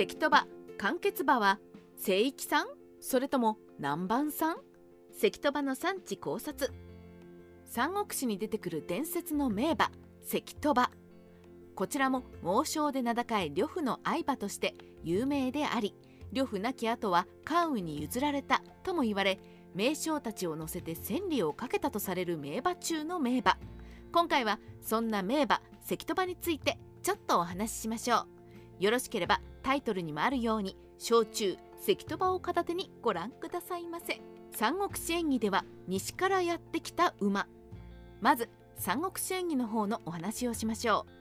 関戸場間欠場は聖域さんそれとも南蛮さん関戸場の産地考察。三国志に出てくる伝説の名馬関戸場こちらも猛将で名高い呂布の愛馬として有名であり呂布亡き後は関羽に譲られたとも言われ名将たちを乗せて千里をかけたとされる名馬中の名馬。今回はそんな名馬関戸場についてちょっとお話ししましょう。よろしければタイトルにもあるように焼酎関戸場を片手にご覧くださいませ。三国志演義では西からやってきた馬。まず三国志演義の方のお話をしましょう。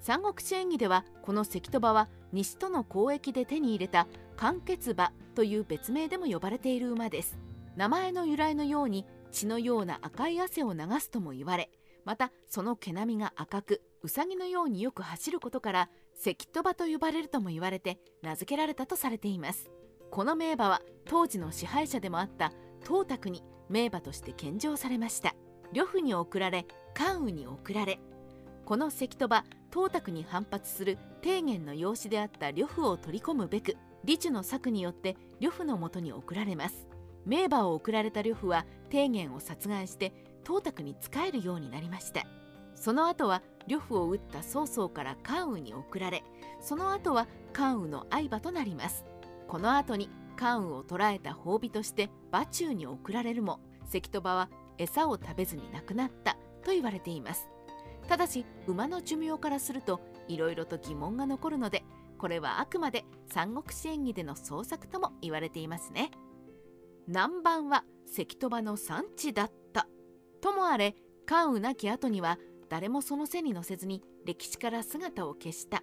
三国志演義ではこの関戸場は西との交易で手に入れた間欠馬という別名でも呼ばれている馬です。名前の由来のように血のような赤い汗を流すとも言われまたその毛並みが赤くウサギのようによく走ることから関戸馬と呼ばれるとも言われて名付けられたとされています。この名馬は当時の支配者でもあった東卓に名馬として献上されました。呂布に送られ関羽に送られ。この関戸馬東卓に反発する提言の養子であった呂布を取り込むべく李治の策によって呂布のもとに送られます。名馬を送られた呂布は提言を殺害して東卓に仕えるようになりました。その後は呂布を撃った曹操から関羽に送られその後は関羽の愛馬となります。この後に関羽を捕らえた褒美として馬中に送られるも関戸場は餌を食べずに亡くなったと言われています。ただし馬の寿命からするといろいろと疑問が残るのでこれはあくまで三国志演義での創作とも言われていますね。南蛮は関戸場の産地だった。ともあれ関羽亡き後には誰もその背に乗せずに歴史から姿を消した。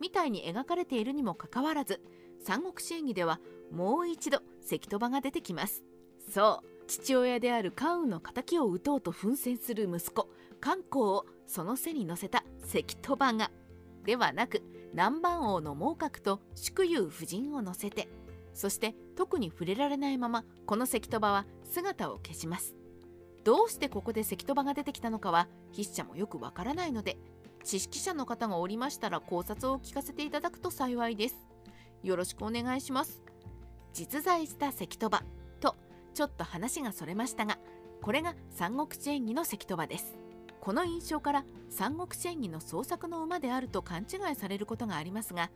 みたいに描かれているにもかかわらず三国志演義ではもう一度関戸場が出てきます。そう父親である関羽の敵を討とうと奮戦する息子関公をその背に乗せた関戸場が。ではなく南蛮王の猛角と祝友夫人を乗せてそして特に触れられないままこの関戸場は姿を消します。どうしてここで関戸場が出てきたのかは筆者もよくわからないので知識者の方がおりましたら考察を聞かせていただくと幸いです。よろしくお願いします。実在した関戸場とちょっと話がそれましたがこれが三国志演義の関戸場です。この印象から三国志演義の創作の馬であると勘違いされることがありますが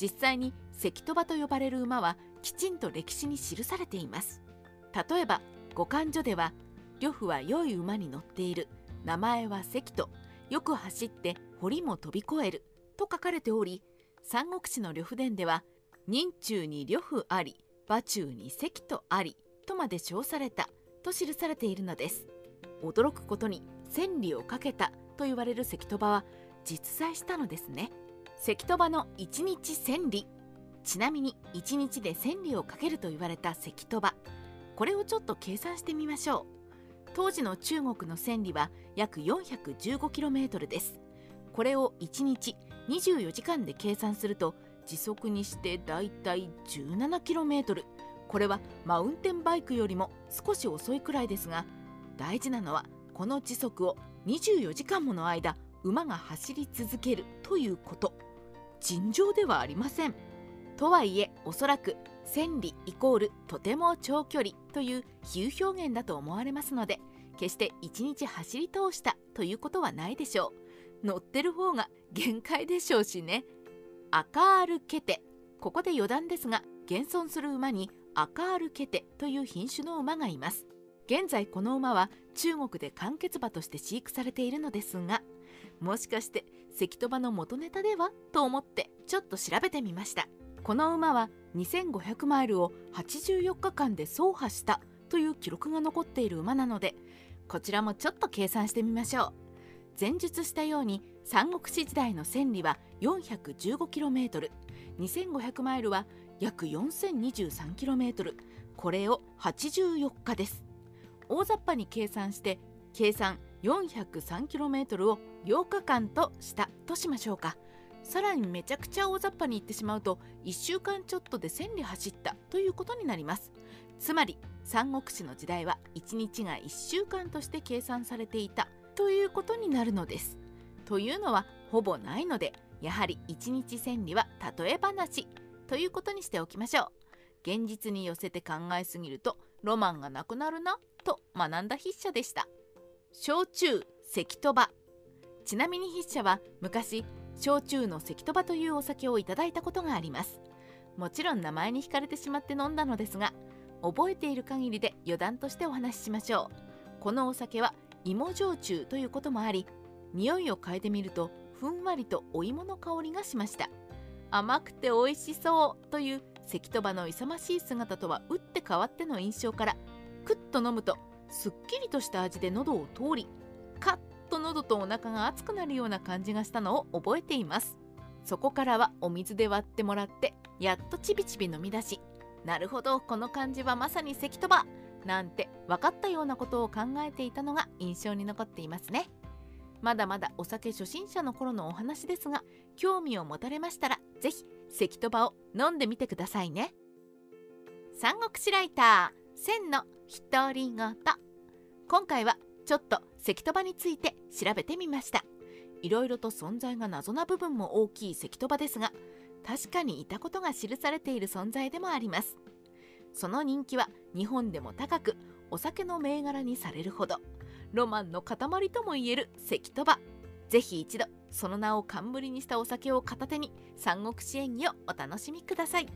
実際に関戸場と呼ばれる馬はきちんと歴史に記されています。例えば五感所では呂布は良い馬に乗っている。名前は関とよく走って堀も飛び越える。と書かれており三国志の呂布伝では任中に呂布あり馬中に関とありとまで称された。と記されているのです。驚くことに千里をかけた。と言われる関戸場は実在したのですね。関戸場の1日千里。ちなみに1日で千里をかけると言われた関戸場。これをちょっと計算してみましょう。当時の中国の千里は約 415km です。これを1日24時間で計算すると時速にしてだいたい 17km これはマウンテンバイクよりも少し遅いくらいですが大事なのはこの時速を24時間もの間馬が走り続けるということ。尋常ではありません。とはいえおそらく千里イコールとても長距離という比喩表現だと思われますので決して1日走り通したということはないでしょう。乗ってる方が限界でしょうしね。赤アルケテ。ここで余談ですが現存する馬に赤アルケテという品種の馬がいます。現在この馬は中国で間欠馬として飼育されているのですがもしかして関戸馬の元ネタでは？と思ってちょっと調べてみました。この馬は2500マイルを84日間で走破したという記録が残っている馬なのでこちらもちょっと計算してみましょう。前述したように三国志時代の千里は 415km2500 マイルは約 4023km これを84日です。大雑把に計算して計算 403km を8日間としたとしましょうか。さらにめちゃくちゃ大雑把に言ってしまうと1週間ちょっとで1000里走ったということになります。つまり三国志の時代は1日が1週間として計算されていたということになるのです。というのはほぼないのでやはり1日千里は例え話ということにしておきましょう。現実に寄せて考えすぎるとロマンがなくなるなと学んだ筆者でした。焼酎関戸場ちなみに筆者は昔焼酎の関戸というお酒をいただいたことがあります。もちろん名前に惹かれてしまって飲んだのですが覚えている限りで余談としてお話ししましょう。このお酒は芋焼酎ということもあり匂いを嗅いでみるとふんわりとお芋の香りがしました。甘くて美味しそうという関戸の勇ましい姿とは打って変わっての印象からクッと飲むとすっきりとした味で喉を通り喉とお腹が熱くなるような感じがしたのを覚えています。そこからはお水で割ってもらってやっとちびちび飲み出しなるほどこの感じはまさに関戸場なんて分かったようなことを考えていたのが印象に残っていますね。まだまだお酒初心者の頃のお話ですが興味を持たれましたら是非関戸場を飲んでみてくださいね。三国志ライター千の独り言。今回はちょっと関戸場について調べてみました。いろいろと存在が謎な部分も大きい関戸場ですが確かにいたことが記されている存在でもあります。その人気は日本でも高くお酒の銘柄にされるほどロマンの塊ともいえる関戸場ぜひ一度その名を冠にしたお酒を片手に三国志演技をお楽しみください。